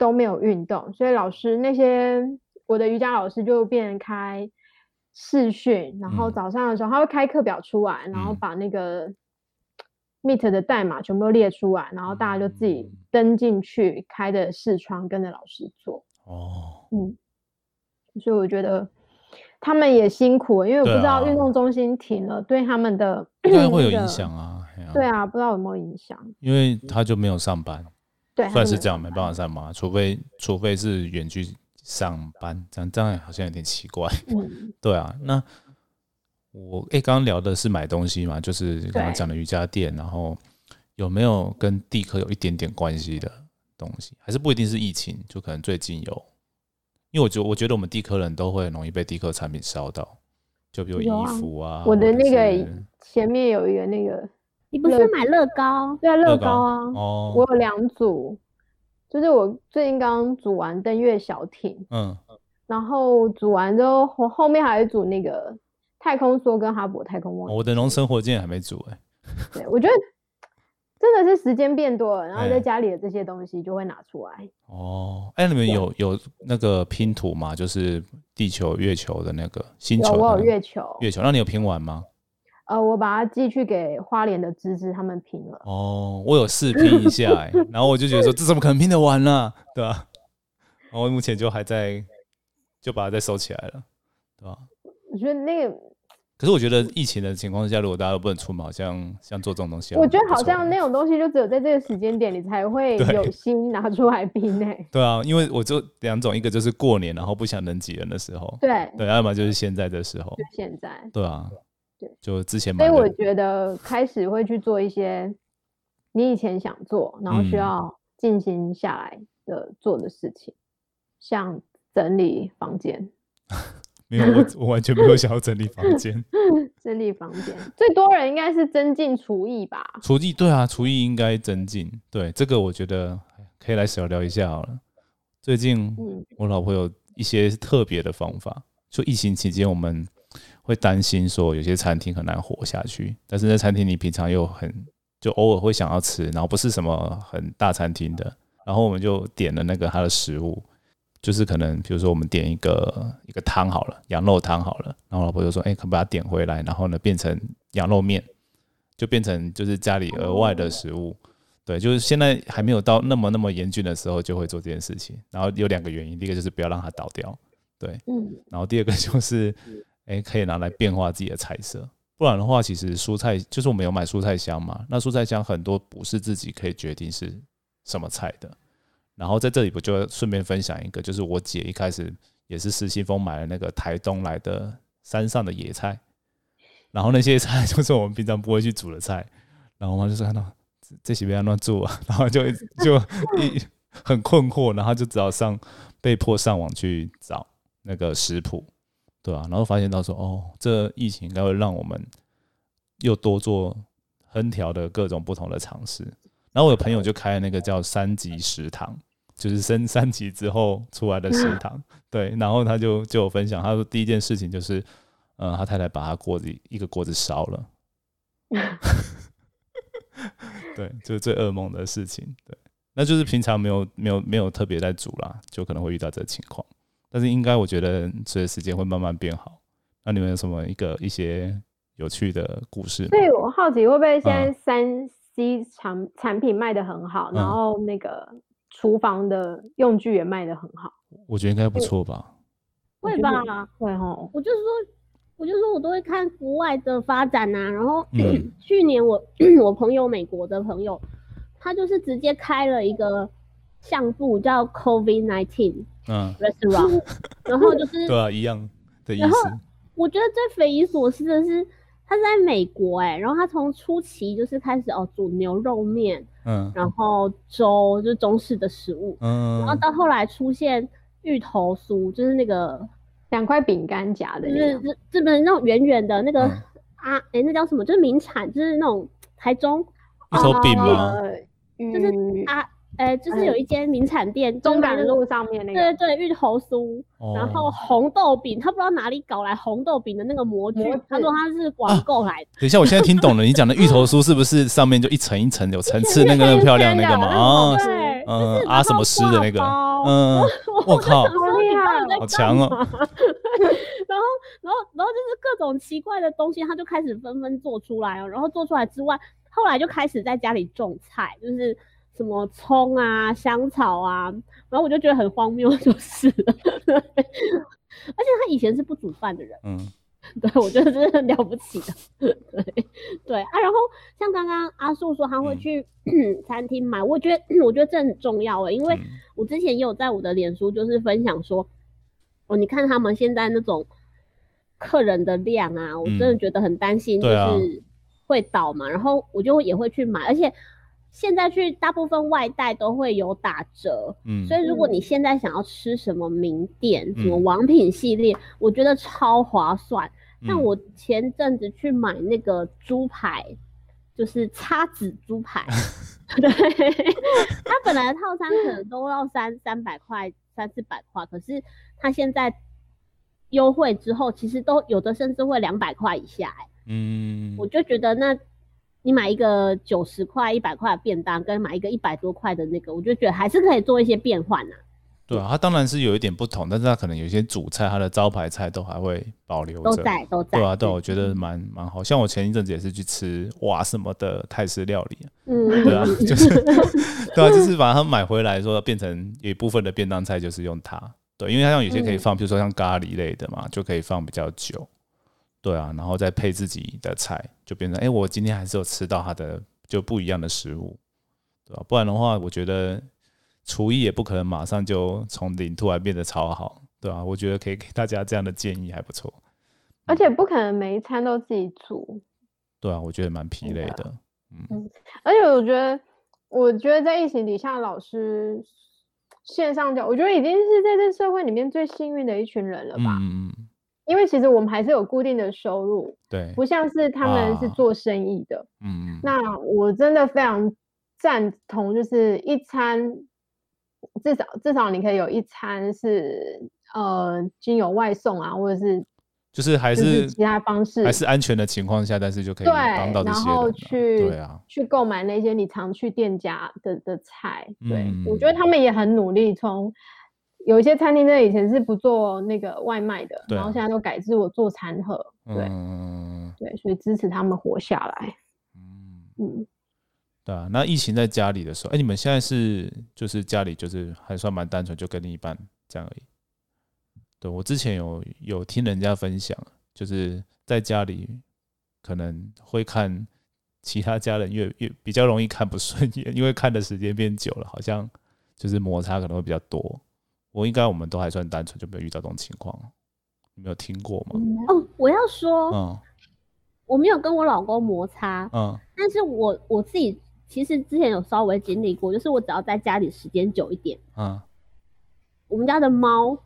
都没有运动，所以老师那些我的瑜伽老师就变成开视讯，然后嗯早上的时候他会开课表出来，然后嗯把那个 Meet 的代码全部都列出来，然后大家就自己嗯登进去，开的视窗跟着老师做。哦，嗯，所以我觉得他们也辛苦，因为我不知道运啊动中心停了，对他们的应该会有那个影响啊。对啊，不知道有没有影响。因为他就没有上班，算是这样，没办法上班，除非除非是远距上班，这样这样好像有点奇怪。嗯，对啊，那我哎，刚刚聊的是买东西嘛，就是刚刚讲的瑜伽垫，然后有没有跟地科有一点点关系的东西？还是不一定是疫情，就可能最近有？因为我觉我觉得我们地科人都会很容易被地科产品烧到，就比如衣服啊，我的那个前面有一个那个，你不是买乐高？对啊，乐乐高啊，哦，我有两组，就是我最近刚组完登月小艇，嗯然后组完之后，我后面还有一组那个太空梭跟哈勃太空望远镜。我的龙生活今天还没组哎、对，我觉得真的是时间变多了，然后哎在家里的这些东西就会拿出来。哦，哎、你们有有那个拼图吗？就是地球、月球的那个星，球的那个我有月球，月球，那你有拼完吗？呃，我把它寄去给花莲的芝芝他们拼了。哦，我有试拼一下哎、然后我就觉得说这怎么可能拼得完呢、对吧、然后目前就还在就把它再收起来了，对吧、我觉得那个，可是我觉得疫情的情况下，如果大家都不能出门，好像像做这种东西，我觉得好像那种东西就只有在这个时间点你才会有心拿出来拼诶、对啊，因为我就两种，一个就是过年然后不想人挤人的时候，对，对，要么就是现在的时候就，现在。对啊，对，就之前所以我，觉得开始会去做一些你以前想做，然后需嗯要进行下来的做的事情，像整理房间。没有我我完全没有想要整理房间，整理房间，最多人应该是增进厨艺吧？厨艺对啊，厨艺应该增进，对这个我觉得可以来小聊一下好了。最近嗯，我老婆有一些特别的方法，就疫情期间我们会担心说有些餐厅很难活下去，但是那餐厅你平常又很就偶尔会想要吃，然后不是什么很大餐厅的，然后我们就点了那个它的食物，就是可能比如说我们点一个一个汤好了，羊肉汤好了，然后老婆就说，哎、可不可以把它点回来，然后呢变成羊肉面，就变成就是家里额外的食物。对，就是现在还没有到那么那么严峻的时候，就会做这件事情。然后有两个原因，第一个就是不要让它倒掉，对，嗯，然后第二个就是，哎、可以拿来变化自己的菜色。不然的话，其实蔬菜就是我们有买蔬菜箱嘛，那蔬菜箱很多不是自己可以决定是什么菜的。然后在这里，我就顺便分享一个，就是我姐一开始也是失心疯买了那个台东来的山上的野菜，然后那些菜 就是我们平常不会去煮的菜，然后我妈就说看到这些不要乱做啊，然后就就一很困惑，然后就只好上被迫上网去找那个食谱，对啊，然后发现到说哦，这疫情应该会让我们又多做烹调的各种不同的尝试。然后我有朋友就开了那个叫三级食堂，就是升三级之后出来的食堂，对，然后他就就有分享，他说第一件事情就是，呃，他太太把他锅子一个锅子烧了，对，就是最噩梦的事情，对，那就是平常没有没有没有特别在煮啦，就可能会遇到这情况，但是应该我觉得随着时间会慢慢变好。那你们有什么一个一些有趣的故事所？以我好奇会不会现在嗯三 C 产产品卖的很好，然嗯后那个厨房的用具也卖的很好，我觉得应该不错吧。会吧？会哈，我就是说，我就说我都会看国外的发展呐、然后、嗯 去年我 我朋友美国的朋友，他就是直接开了一个相簿叫 COVID nineteen 嗯，restaurant，然后就是对啊，一样的意然后思。我觉得最匪夷所思的是，他在美国哎、然后他从初期就是开始哦煮牛肉面，嗯然后粥就是中式的食物，嗯然后嗯，到后来出现芋头酥，就是那个两块饼干夹的就是那样，日日本那种圆圆的那个、嗯啊哎、那叫什么？就是名产，就是那种台中芋头饼吗？呃，就是嗯啊哎、就是有一间名产店，就是中港路上面那个对对对，芋头酥，然后哦红豆饼，他不知道哪里搞来红豆饼的那个模具，他说他是网购来的。等一下，我现在听懂了，你讲的芋头酥是不是上面就一层一层有层次那个很漂亮那个嘛？啊，对，嗯就是啊什么丝的那个嗯，我靠，好强哦 然后，然后，然后就是各种奇怪的东西，他就开始纷纷做出来哦。然后做出来之外，后来就开始在家里种菜，就是什么葱啊、香草啊。然后我就觉得很荒谬，就是了。而且他以前是不煮饭的人，嗯对我觉得真的很了不起的。对对啊，然后像刚刚阿树说他会嗯去餐厅买，我觉得 我觉得这很重要诶，因为嗯我之前也有在我的脸书就是分享说，哦，你看他们现在那种客人的量啊，我真的嗯觉得很担心，就是会倒嘛。然后我就也会去买，而且现在去大部分外带都会有打折，嗯所以如果你现在想要吃什么名店、什么嗯王品系列，我觉得超划算。像嗯我前阵子去买那个猪排，就是叉子猪排，对，它本来的套餐可能都要三三百块、三四百块，可是它现在优惠之后，其实都有的甚至会两百块以下、欸，嗯我就觉得那。你买一个九十块、一百块的便当，跟买一个一百多块的那个，我就觉得还是可以做一些变换呐、对啊，它当然是有一点不同，但是它可能有一些主菜，它的招牌菜都还会保留着。都在都在。对啊，对啊，我觉得蛮蛮好。像我前一阵子也是去吃哇什么的泰式料理，嗯，对啊，就是对啊，就是把它买回来说变成有一部分的便当菜，就是用它。对，因为它像有些可以放，比如说像咖喱类的嘛，就可以放比较久。对啊，然后再配自己的菜，就变成哎、我今天还是有吃到它的就不一样的食物，对吧、不然的话，我觉得厨艺也不可能马上就从零突然变得超好，对吧、我觉得可以给大家这样的建议还不错。而且不可能每一餐都自己煮，对啊，我觉得蛮疲累的。嗯而且我觉得，我觉得在疫情底下，老师线上教，我觉得已经是在这社会里面最幸运的一群人了吧。嗯，因为其实我们还是有固定的收入，对，不像是他们是啊做生意的。嗯嗯，那我真的非常赞同，就是一餐至少至少你可以有一餐是呃经由外送啊，或者是就是还就是其他方式，还是安全的情况下，但是就可以对，帮到这然后去对啊，去购买那些你常去店家的的菜。对、我觉嗯得他们也很努力，从有一些餐厅在以前是不做那个外卖的，然后现在都改制我做餐盒。对、嗯对，所以支持他们活下来。嗯，嗯，对啊。那疫情在家里的时候，哎、你们现在是就是家里就是还算蛮单纯，就跟另一半这样而已。对我之前有有听人家分享，就是在家里可能会看其他家人越越比较容易看不顺眼，因为看的时间变久了，好像就是摩擦可能会比较多。我应该我们都还算单纯，就没有遇到这种情况。你没有听过吗？哦，我要说，嗯我没有跟我老公摩擦，嗯但是我我自己其实之前有稍微经历过，就是我只要在家里时间久一点，嗯，我们家的猫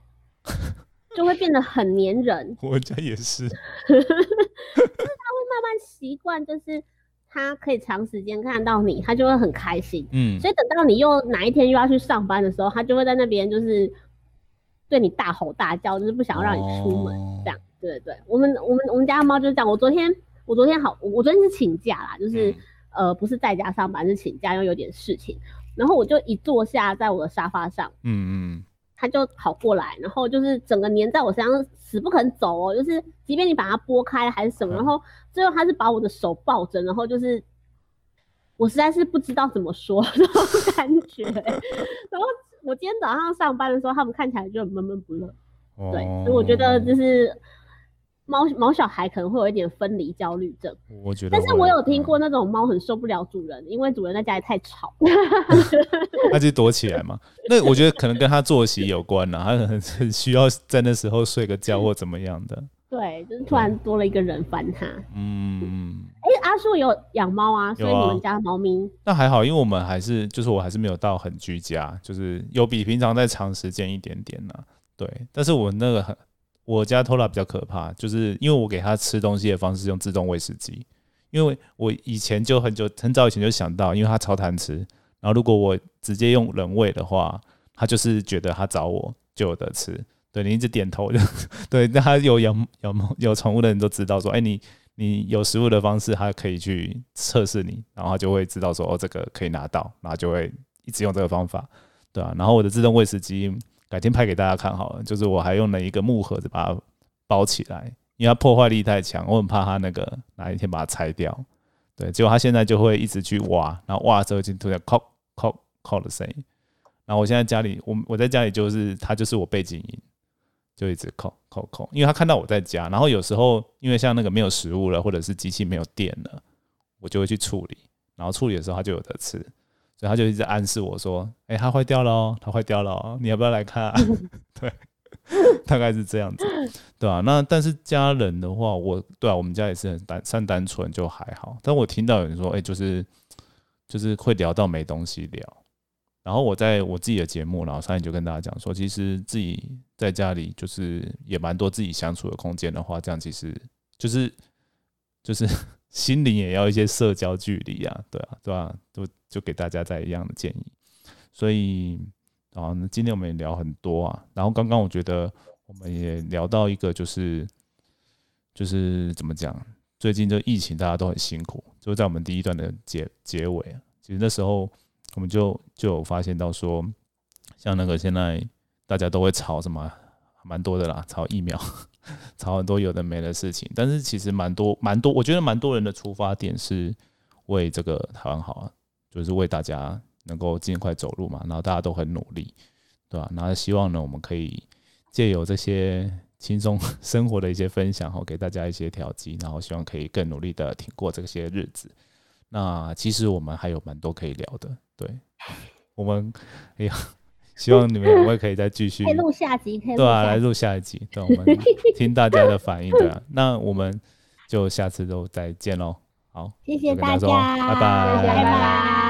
就会变得很粘人，我家也是。就是它会慢慢习惯，就是它可以长时间看到你，它就会很开心。嗯所以等到你又哪一天又要去上班的时候，它就会在那边就是对你大吼大叫，就是不想要让你出门。哦这样，对对对，我们我们我们家的猫就是这样。我昨天我昨天好，我我昨天是请假啦，就是、嗯呃不是在家上班，是请假，因为有点事情。然后我就一坐下在我的沙发上，嗯嗯它就跑过来，然后就是整个粘在我身上，死不肯走哦。就是即便你把它拨开还是什么，嗯然后最后它是把我的手抱着，然后就是我实在是不知道怎么说这种感觉。然后我今天早上上班的时候，他们看起来就很闷闷不乐。哦对，所以我觉得就是猫猫小孩可能会有一点分离焦虑症，我觉得。但是我有听过嗯，那种猫很受不了主人，因为主人在家里太吵。它就躲起来嘛。那我觉得可能跟它作息有关啦，它很很需要在那时候睡个觉或怎么样的。对，就是突然多了一个人烦它。嗯，哎、阿树有养猫啊，所以你们家猫咪那还好，因为我们还是就是我还是没有到很居家，就是有比平常再长时间一点点呢、对，但是我那个很，我家偷拉比较可怕，就是因为我给它吃东西的方式用自动喂食机，因为我以前就很久很早以前就想到，因为它超贪吃，然后如果我直接用人喂的话，它就是觉得它找我就有得吃。对你一直点头就 对，那他有养养猫有宠物的人都知道说，哎、你你有食物的方式，它可以去测试你，然后它就会知道说，哦，这个可以拿到，然后就会一直用这个方法，对啊。然后我的自动喂食机改天拍给大家看好了，就是我还用了一个木盒子把它包起来，因为它破坏力太强，我很怕它那个哪一天把它拆掉。对，结果它现在就会一直去挖，然后挖的时候就突然敲敲敲的声音。然后我现在家里，我我在家里就是它就是我背景音，就一直扣扣扣，因为它看到我在家，然后有时候因为像那个没有食物了，或者是机器没有电了，我就会去处理，然后处理的时候它就有得吃，所以他就一直暗示我说：“哎、它坏掉了哦，它坏掉了哦，你要不要来看、啊？” 对，大概是这样子，对啊，那但是家人的话，我对啊，我们家也是很单算单纯，就还好。但我听到有人说：“哎、就是就是会聊到没东西聊。”然后我在我自己的节目，然后上面就跟大家讲说，其实自己在家里就是也蛮多自己相处的空间的话，这样其实就是就是心灵也要一些社交距离啊，对啊，对啊，就就给大家在一样的建议。所以啊，那今天我们也聊很多啊，然后刚刚我觉得我们也聊到一个就是就是怎么讲，最近这疫情大家都很辛苦，就在我们第一段的结结尾啊，其实那时候。我们就就有发现到说，像那个现在大家都会吵什么，蛮多的啦，吵疫苗，吵很多有的没的事情。但是其实蛮多蛮多，我觉得蛮多人的出发点是为这个台湾好啊，就是为大家能够尽快走路嘛。然后大家都很努力，对吧、然后希望呢，我们可以借由这些轻松 生活的一些分享，哈，给大家一些调剂，然后希望可以更努力的挺过这些日子。那其实我们还有蛮多可以聊的，对，我们哎呀，希望你们两位可以再继续可以录下集，可以对啊，来。录下一集，对，我们听大家的反应，对啊，那我们就下次都再见喽，好，谢谢大大家拜拜。